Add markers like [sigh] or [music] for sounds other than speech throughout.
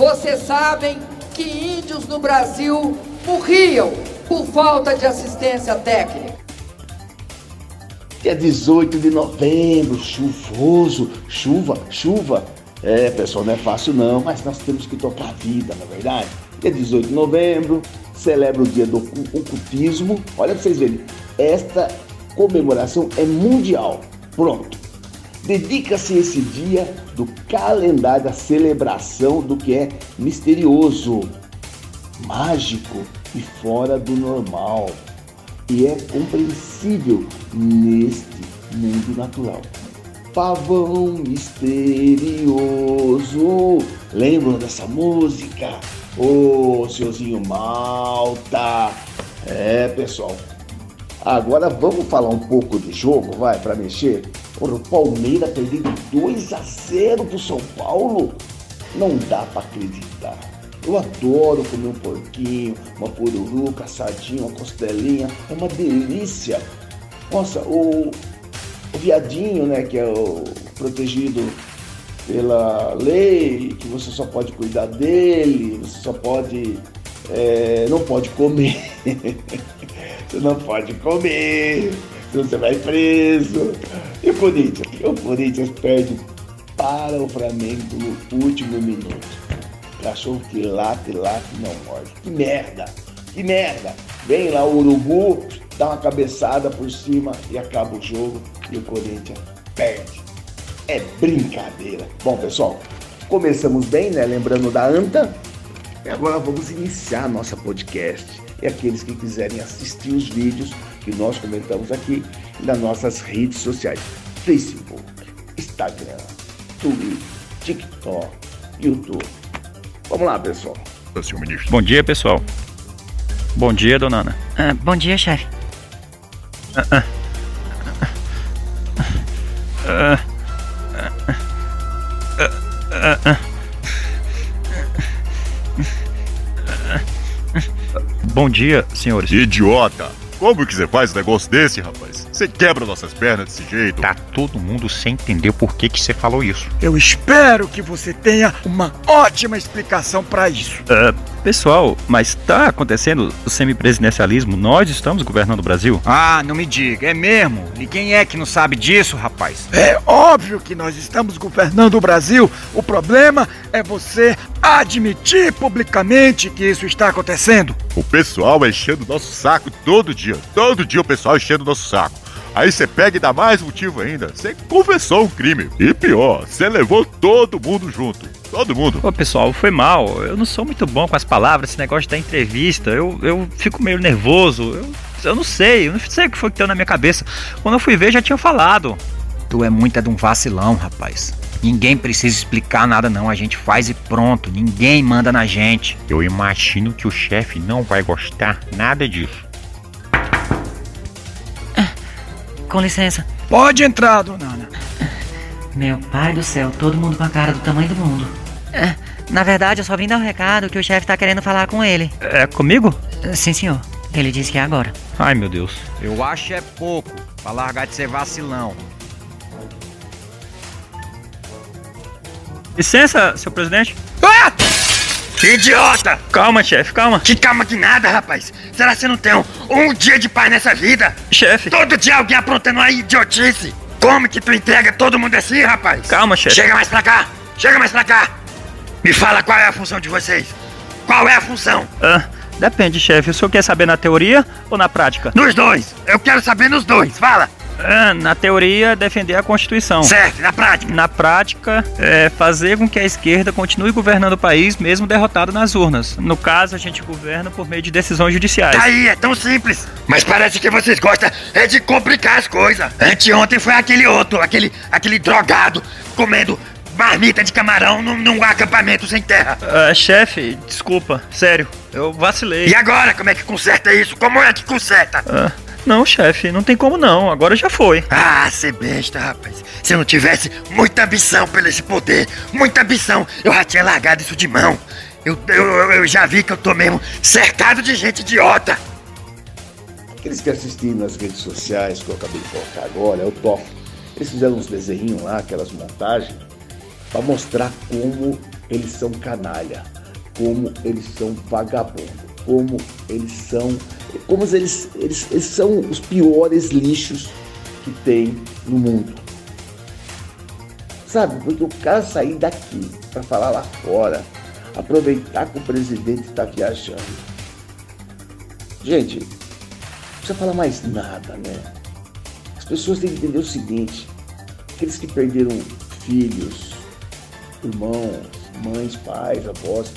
Vocês sabem que índios no Brasil morriam por falta de assistência técnica. Dia 18 de novembro, chuvoso, chuva, chuva. É, pessoal, não é fácil não, mas nós temos que tocar a vida, na é verdade. Dia 18 de novembro, celebra o dia do ocultismo. Olha pra vocês verem, esta comemoração é mundial. Pronto. Dedica-se esse dia do calendário da celebração do que é misterioso, mágico e fora do normal. E é compreensível neste mundo natural. Pavão misterioso. Lembram dessa música? Ô, oh, Malta. É, pessoal. Agora vamos falar um pouco de jogo, vai, para mexer. O Palmeiras perdendo 2 a 0 pro São Paulo. Não dá para acreditar. Eu adoro comer um porquinho, uma pururuca, assadinho, uma costelinha. É uma delícia. Nossa, o, o viadinho, né, que é o protegido pela lei, que você só pode cuidar dele, você só pode. É, não pode comer. [laughs] você não pode comer, você vai preso. E o Corinthians? O Corinthians perde para o Flamengo no último minuto. Cachorro que late, late não morde. Que merda! Que merda! Vem lá o Urubu, dá uma cabeçada por cima e acaba o jogo e o Corinthians perde. É brincadeira. Bom, pessoal, começamos bem, né? Lembrando da ANTA. E agora vamos iniciar nossa podcast. E aqueles que quiserem assistir os vídeos que nós comentamos aqui nas nossas redes sociais: Facebook, Instagram, Twitter, TikTok, YouTube. Vamos lá, pessoal. Bom dia, pessoal. Bom dia, dona Ana. Ah, bom dia, chefe. Ah, ah. Bom dia, senhores. Idiota! Como que você faz um negócio desse, rapaz? Você quebra nossas pernas desse jeito. Tá todo mundo sem entender por que que você falou isso. Eu espero que você tenha uma ótima explicação para isso. Uh, pessoal, mas tá acontecendo o semipresidencialismo? Nós estamos governando o Brasil? Ah, não me diga, é mesmo? E quem é que não sabe disso, rapaz? É óbvio que nós estamos governando o Brasil. O problema é você admitir publicamente que isso está acontecendo. O pessoal é enchendo o nosso saco todo dia. Todo dia o pessoal enchendo o nosso saco. Aí você pega e dá mais motivo ainda. Você confessou um crime. E pior, você levou todo mundo junto. Todo mundo. Ô, pessoal, foi mal. Eu não sou muito bom com as palavras, esse negócio da entrevista. Eu, eu fico meio nervoso. Eu, eu não sei, eu não sei o que foi que deu na minha cabeça. Quando eu fui ver, já tinha falado. Tu é muita de um vacilão, rapaz. Ninguém precisa explicar nada não, a gente faz e pronto, ninguém manda na gente. Eu imagino que o chefe não vai gostar nada disso. Com licença. Pode entrar, dona Ana. Meu pai do céu, todo mundo com a cara do tamanho do mundo. É, na verdade, eu só vim dar um recado que o chefe tá querendo falar com ele. É comigo? Sim, senhor. Ele disse que é agora. Ai, meu Deus. Eu acho é pouco pra largar de ser vacilão. Licença, seu presidente. Ah! Que idiota! Calma, chefe, calma. Que calma que nada, rapaz. Será que você não tem um, um dia de paz nessa vida? Chefe. Todo dia alguém aprontando uma idiotice. Como que tu entrega todo mundo assim, rapaz? Calma, chefe. Chega mais pra cá. Chega mais pra cá. Me fala qual é a função de vocês. Qual é a função? Ah, depende, chefe. O senhor quer saber na teoria ou na prática? Nos dois. Eu quero saber nos dois. Fala. É, na teoria, defender a Constituição. Certo, na prática? Na prática, é fazer com que a esquerda continue governando o país, mesmo derrotado nas urnas. No caso, a gente governa por meio de decisões judiciais. Tá aí, é tão simples. Mas parece que vocês gostam é de complicar as coisas. Anteontem foi aquele outro, aquele, aquele drogado, comendo marmita de camarão num, num acampamento sem terra. Uh, chefe, desculpa, sério, eu vacilei. E agora, como é que conserta isso? Como é que conserta? Uh. Não, chefe, não tem como não. Agora já foi. Ah, você besta, rapaz. Se eu não tivesse muita ambição pelo esse poder, muita ambição, eu já tinha largado isso de mão. Eu, eu, eu já vi que eu tô mesmo cercado de gente idiota. Aqueles que assistiram nas redes sociais que eu acabei de colocar agora, é o top. Eles fizeram uns desenhinhos lá, aquelas montagens, para mostrar como eles são canalha, como eles são vagabundo, como eles são, como eles, eles, eles são os piores lixos que tem no mundo. Sabe, porque o cara sair daqui para falar lá fora, aproveitar que o presidente está viajando. Gente, não precisa falar mais nada, né? As pessoas têm que entender o seguinte: aqueles que perderam filhos, irmãos, mães, pais, avós,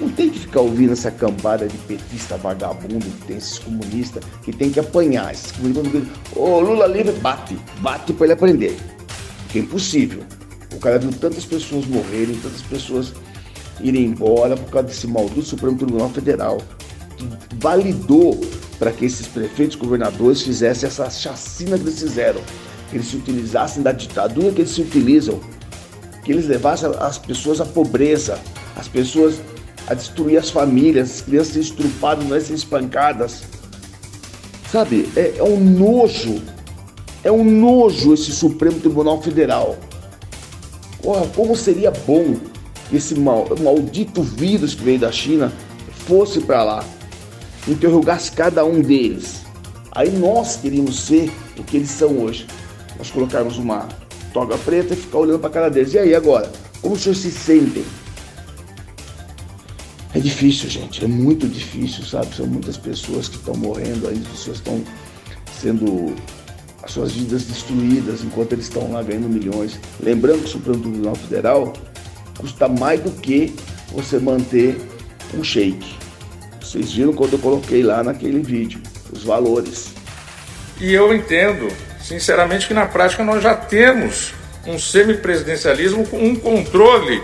não tem que ficar ouvindo essa cambada de petista vagabundo que tem esses comunistas que tem que apanhar. Esses comunistas, ô Lula livre, bate, bate para ele aprender. Porque é impossível. O cara viu tantas pessoas morrerem, tantas pessoas irem embora por causa desse maldito Supremo Tribunal Federal. Que validou para que esses prefeitos governadores fizessem essa chacina que eles fizeram. Que eles se utilizassem da ditadura que eles se utilizam. Que eles levassem as pessoas à pobreza, as pessoas a destruir as famílias, as crianças serem estrupadas, não é serem espancadas. Sabe, é, é um nojo, é um nojo esse Supremo Tribunal Federal. Porra, como seria bom esse mal, maldito vírus que veio da China fosse para lá, interrogasse cada um deles. Aí nós queríamos ser o que eles são hoje. Nós colocarmos uma toga preta e ficar olhando para cara deles. E aí agora? Como os senhores se sentem? É difícil, gente, é muito difícil, sabe? São muitas pessoas que estão morrendo aí, as pessoas estão sendo as suas vidas destruídas enquanto eles estão lá ganhando milhões. Lembrando que o Supremo Tribunal Federal custa mais do que você manter um shake. Vocês viram quando eu coloquei lá naquele vídeo os valores. E eu entendo, sinceramente, que na prática nós já temos um semipresidencialismo com um controle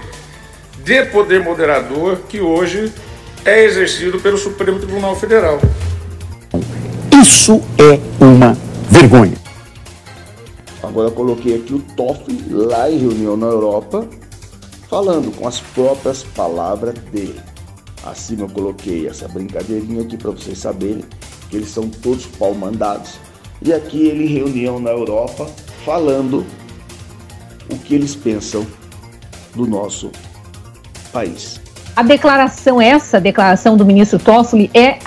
de poder moderador que hoje é exercido pelo Supremo Tribunal Federal. Isso é uma vergonha. Agora eu coloquei aqui o TOF lá em reunião na Europa, falando com as próprias palavras dele. Acima eu coloquei essa brincadeirinha aqui para vocês saberem que eles são todos pau mandados. E aqui ele em reunião na Europa falando o que eles pensam do nosso país. A declaração, essa declaração do ministro Toffoli é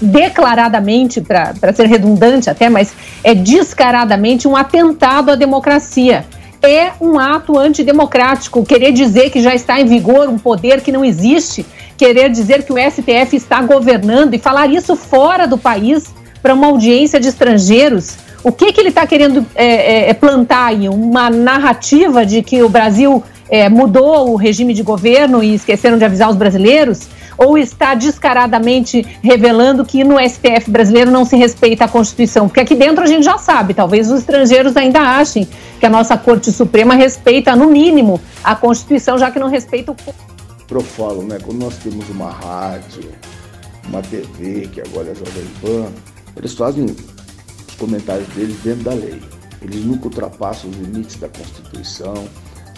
declaradamente, para ser redundante até, mas é descaradamente um atentado à democracia. É um ato antidemocrático. Querer dizer que já está em vigor um poder que não existe, querer dizer que o STF está governando e falar isso fora do país para uma audiência de estrangeiros. O que, que ele está querendo é, é, é plantar aí? Uma narrativa de que o Brasil é, mudou o regime de governo e esqueceram de avisar os brasileiros? Ou está descaradamente revelando que no STF brasileiro não se respeita a Constituição? Porque aqui dentro a gente já sabe, talvez os estrangeiros ainda achem que a nossa Corte Suprema respeita, no mínimo, a Constituição, já que não respeita o. Profalo, né? Quando nós temos uma rádio, uma TV, que agora é Jovem Pan, eles fazem comentários deles dentro da lei. Eles nunca ultrapassam os limites da Constituição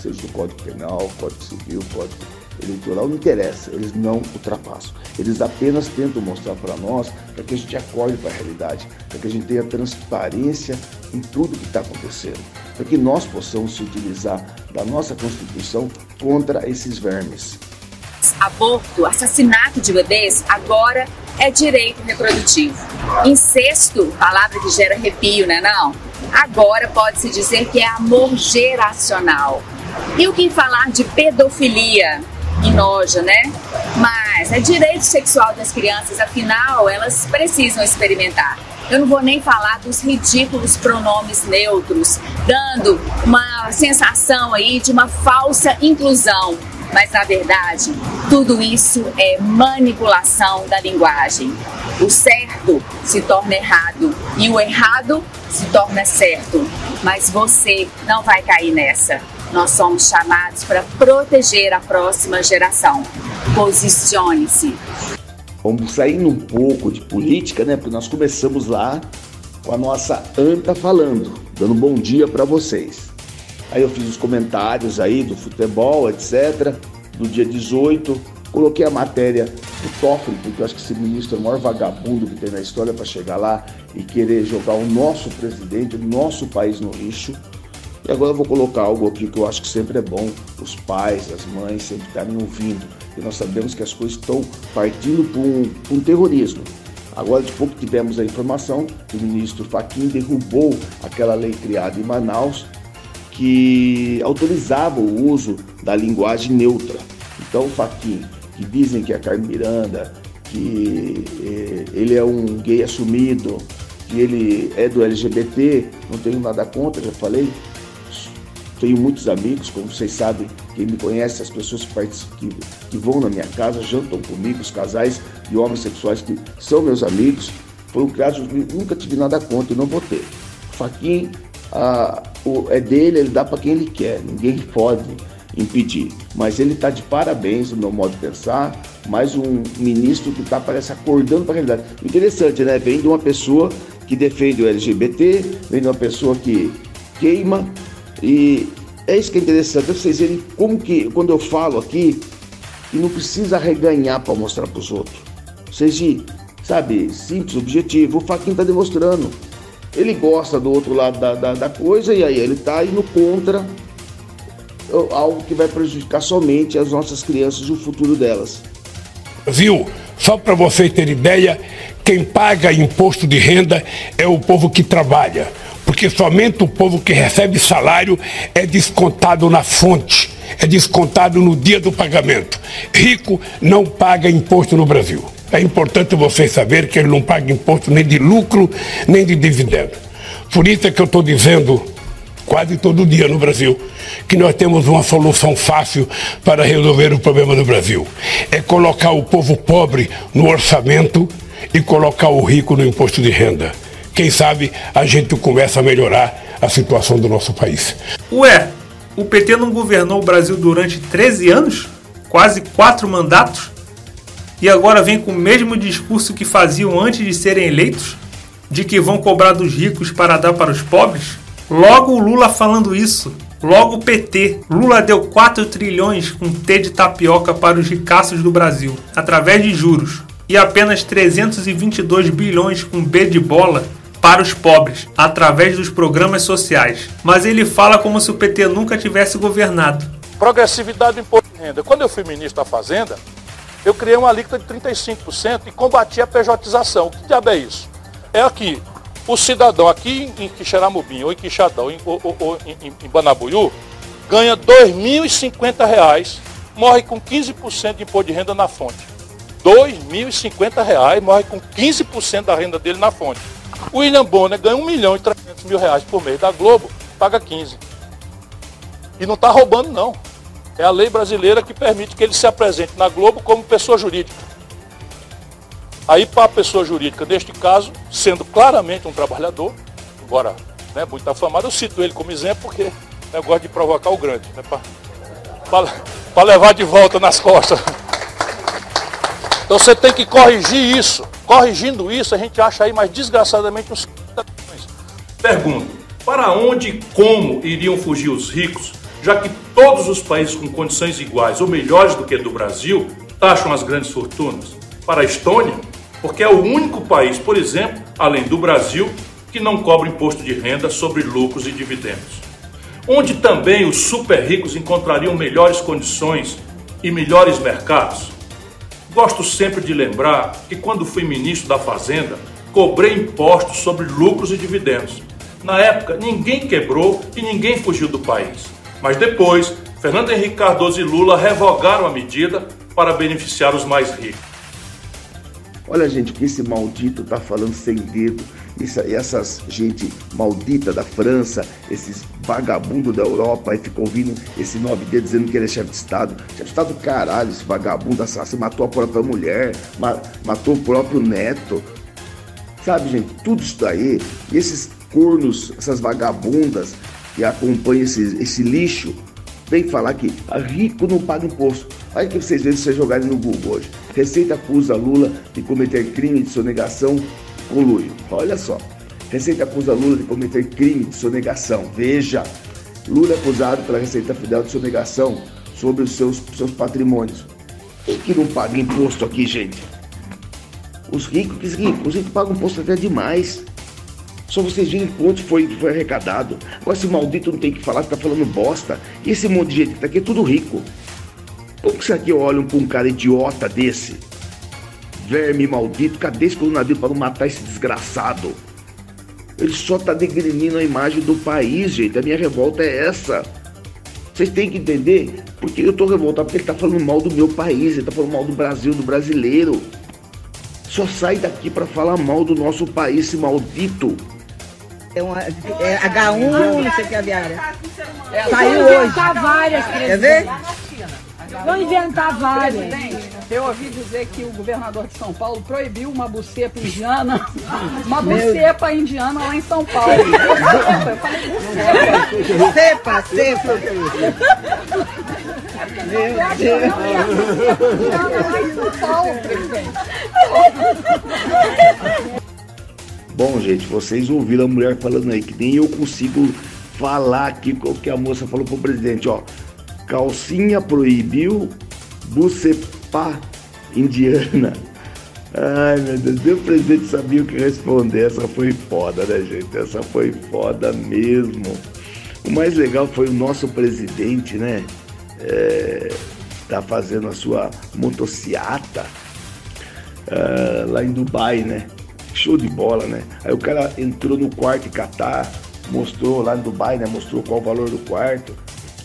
seja do Código Penal, Código Civil, Código Eleitoral, não interessa, eles não ultrapassam. Eles apenas tentam mostrar para nós para que a gente acorde para a realidade, para que a gente tenha transparência em tudo que está acontecendo, para que nós possamos se utilizar da nossa Constituição contra esses vermes. Aborto, assassinato de bebês, agora é direito reprodutivo. Incesto, palavra que gera arrepio, né não? Agora pode-se dizer que é amor geracional. E o que falar de pedofilia? E nojo, né? Mas é direito sexual das crianças, afinal, elas precisam experimentar. Eu não vou nem falar dos ridículos pronomes neutros, dando uma sensação aí de uma falsa inclusão. Mas na verdade, tudo isso é manipulação da linguagem. O certo se torna errado e o errado se torna certo. Mas você não vai cair nessa. Nós somos chamados para proteger a próxima geração. Posicione-se. Vamos sair um pouco de política, né? Porque nós começamos lá com a nossa Anta falando, dando bom dia para vocês. Aí eu fiz os comentários aí do futebol, etc. Do dia 18, coloquei a matéria do Toffoli, porque eu acho que esse ministro é o maior vagabundo que tem na história para chegar lá e querer jogar o nosso presidente, o nosso país no lixo. E agora eu vou colocar algo aqui que eu acho que sempre é bom os pais, as mães sempre estarem ouvindo. E nós sabemos que as coisas estão partindo para um, terrorismo. Agora de pouco tivemos a informação que o ministro Fachin derrubou aquela lei criada em Manaus que autorizava o uso da linguagem neutra. Então, Fachin, que dizem que é Carmen Miranda, que eh, ele é um gay assumido, que ele é do LGBT, não tenho nada contra, já falei. Tenho muitos amigos, como vocês sabem, quem me conhece, as pessoas que, que, que vão na minha casa, jantam comigo, os casais de homossexuais que são meus amigos, foram criados, nunca tive nada contra e não vou ter. Faquin o, é dele, ele dá para quem ele quer, ninguém pode impedir. Mas ele está de parabéns no meu modo de pensar, mais um ministro que está, parece, acordando para a realidade. Interessante, né? Vem de uma pessoa que defende o LGBT, vem de uma pessoa que queima, e é isso que é interessante, vocês verem como que, quando eu falo aqui, que não precisa reganhar para mostrar para os outros. Seja, sabe, simples, objetivo. O Faquinha está demonstrando. Ele gosta do outro lado da, da, da coisa e aí ele está indo contra algo que vai prejudicar somente as nossas crianças e o futuro delas. Viu? Só para vocês terem ideia, quem paga imposto de renda é o povo que trabalha, porque somente o povo que recebe salário é descontado na fonte, é descontado no dia do pagamento. Rico não paga imposto no Brasil. É importante vocês saberem que ele não paga imposto nem de lucro, nem de dividendo. Por isso é que eu estou dizendo quase todo dia no Brasil, que nós temos uma solução fácil para resolver o problema do Brasil. É colocar o povo pobre no orçamento e colocar o rico no imposto de renda. Quem sabe a gente começa a melhorar a situação do nosso país. Ué, o PT não governou o Brasil durante 13 anos? Quase quatro mandatos? E agora vem com o mesmo discurso que faziam antes de serem eleitos? De que vão cobrar dos ricos para dar para os pobres? Logo o Lula falando isso. Logo o PT. Lula deu 4 trilhões com T de tapioca para os ricaços do Brasil, através de juros. E apenas 322 bilhões com B de bola para os pobres, através dos programas sociais. Mas ele fala como se o PT nunca tivesse governado. Progressividade do imposto de renda. Quando eu fui ministro da Fazenda, eu criei uma alíquota de 35% e combati a pejotização. O que diabo é isso? É aqui, o cidadão aqui em Quixeramobim, ou em Quixadão, ou, ou, ou em, em Banabuiú, ganha R$ 2.050, morre com 15% de imposto de renda na fonte. R$ 2.050, morre com 15% da renda dele na fonte. O William Bonner ganha 1 milhão e 300 mil reais por mês da Globo, paga 15. E não está roubando, não. É a lei brasileira que permite que ele se apresente na Globo como pessoa jurídica. Aí, para a pessoa jurídica, neste caso, sendo claramente um trabalhador, embora né, muito afamado, eu cito ele como exemplo porque eu né, gosto de provocar o grande, né, para levar de volta nas costas. Então você tem que corrigir isso. Corrigindo isso, a gente acha aí mais desgraçadamente uns Pergunto: para onde e como iriam fugir os ricos, já que todos os países com condições iguais ou melhores do que do Brasil taxam as grandes fortunas? Para a Estônia, porque é o único país, por exemplo, além do Brasil, que não cobra imposto de renda sobre lucros e dividendos. Onde também os super ricos encontrariam melhores condições e melhores mercados? Gosto sempre de lembrar que quando fui ministro da Fazenda, cobrei impostos sobre lucros e dividendos. Na época, ninguém quebrou e ninguém fugiu do país. Mas depois, Fernando Henrique Cardoso e Lula revogaram a medida para beneficiar os mais ricos. Olha, gente, que esse maldito tá falando sem dedo. Isso, essas gente maldita da França, esses vagabundos da Europa, aí ficam ouvindo esse nove dedos dizendo que ele é chefe de Estado. Chefe de Estado, caralho, esse vagabundo assassino matou a própria mulher, ma matou o próprio neto. Sabe, gente, tudo isso daí, e esses cornos, essas vagabundas que acompanham esse, esse lixo, vem falar que rico não paga imposto. Aí que vocês veem vocês jogarem no Google hoje. Receita acusa Lula de cometer crime de sonegação com Lula. Olha só. Receita acusa Lula de cometer crime de sonegação. Veja. Lula é acusado pela Receita Federal de sonegação sobre os seus, seus patrimônios. Quem que não paga imposto aqui, gente? Os ricos, que ricos, os ricos pagam imposto até demais. Só vocês virem quanto foi, foi arrecadado. Agora esse maldito não tem que falar, tá falando bosta. E esse monte de gente que tá aqui é tudo rico. Como que isso aqui olham pra um cara idiota desse? Verme maldito, cadê esse coronavírus para não matar esse desgraçado? Ele só tá degrinindo a imagem do país, gente. A minha revolta é essa. Vocês têm que entender porque eu tô revoltado porque ele tá falando mal do meu país, ele tá falando mal do Brasil, do brasileiro. Só sai daqui para falar mal do nosso país, esse maldito. É, uma, é H1, não sei o que é aviária. Saiu hoje. várias, Quer ver? Vão inventar várias. Eu ouvi dizer que o governador de São Paulo proibiu uma bucepa indiana, [laughs] uma bucepa indiana lá em São Paulo. Eu falei bucepa. Cepa, cepa. Meu Deus. Lá em São Paulo, presidente. [laughs] Bom, gente, vocês ouviram a mulher falando aí que nem eu consigo falar aqui o que a moça falou pro presidente, ó. Calcinha proibiu, bucepa indiana. Ai meu Deus, nem o presidente sabia o que responder. Essa foi foda, né, gente? Essa foi foda mesmo. O mais legal foi o nosso presidente, né? É, tá fazendo a sua motociata é, lá em Dubai, né? Show de bola, né? Aí o cara entrou no quarto em Catar, mostrou lá em Dubai, né? Mostrou qual o valor do quarto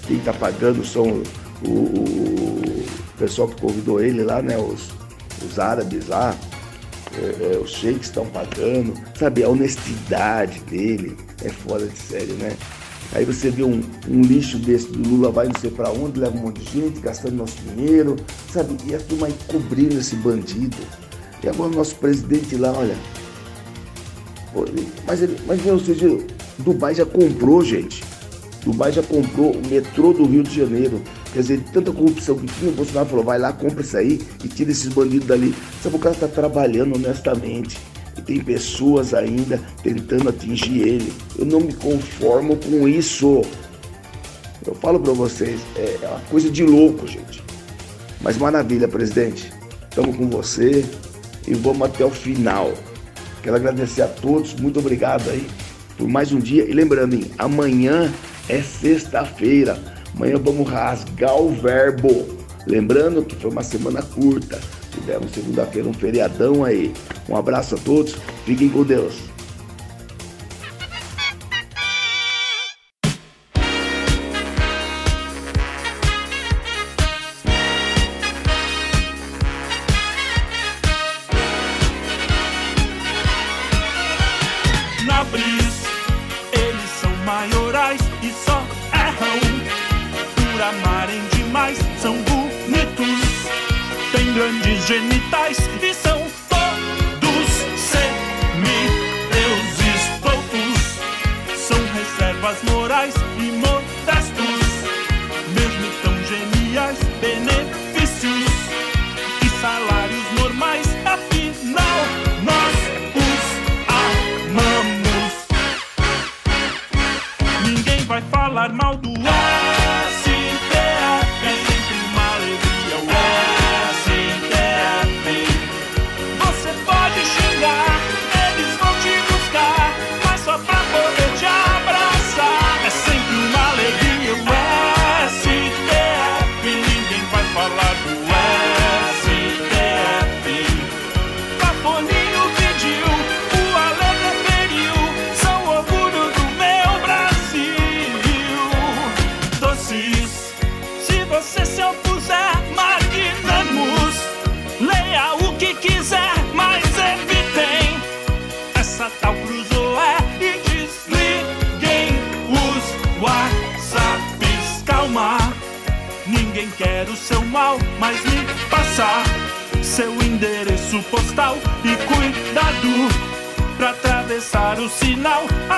quem está pagando são o, o, pessoal que convidou ele lá, né? Os, os árabes lá, é, é, os sheiks estão pagando, sabe? A honestidade dele é fora de sério, né? Aí você vê um, um lixo desse do Lula vai não sei para onde, leva um monte de gente, gastando nosso dinheiro, sabe? E a turma aí cobrindo esse bandido. E agora o nosso presidente lá, olha. Mas, ele, mas ou seja, Dubai já comprou, gente. Dubai já comprou o metrô do Rio de Janeiro. Quer dizer, tanta corrupção que tinha, o Bolsonaro falou, vai lá, compra isso aí e tira esses bandidos dali. Sabe, o cara está trabalhando honestamente. E tem pessoas ainda tentando atingir ele. Eu não me conformo com isso. Eu falo para vocês, é uma coisa de louco, gente. Mas maravilha, presidente. Estamos com você e vamos até o final. Quero agradecer a todos, muito obrigado aí por mais um dia. E lembrando, hein, amanhã é sexta-feira. Amanhã vamos rasgar o verbo. Lembrando que foi uma semana curta. Tivemos segunda-feira um feriadão aí. Um abraço a todos. Fiquem com Deus. E são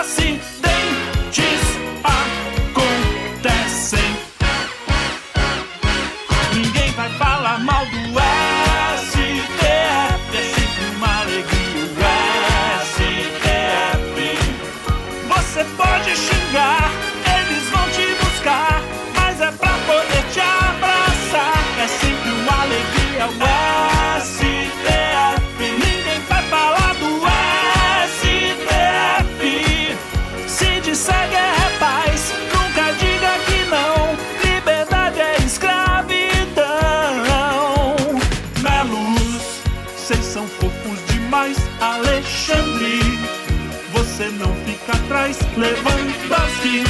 Acidentes Vocês são fofos demais, Alexandre. Você não fica atrás, Lewandowski.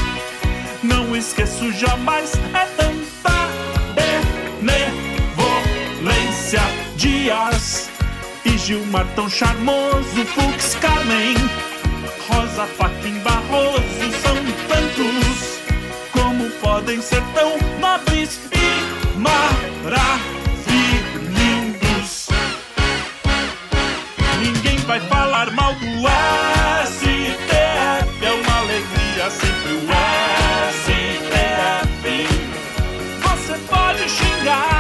Não esqueço jamais, é tanta benevolência. Dias e Gilmar tão charmoso, Fux Carmen. Rosa, Faquim, Barroso, são tantos. Como podem ser tão nobres e maravilhosos? pode xingar.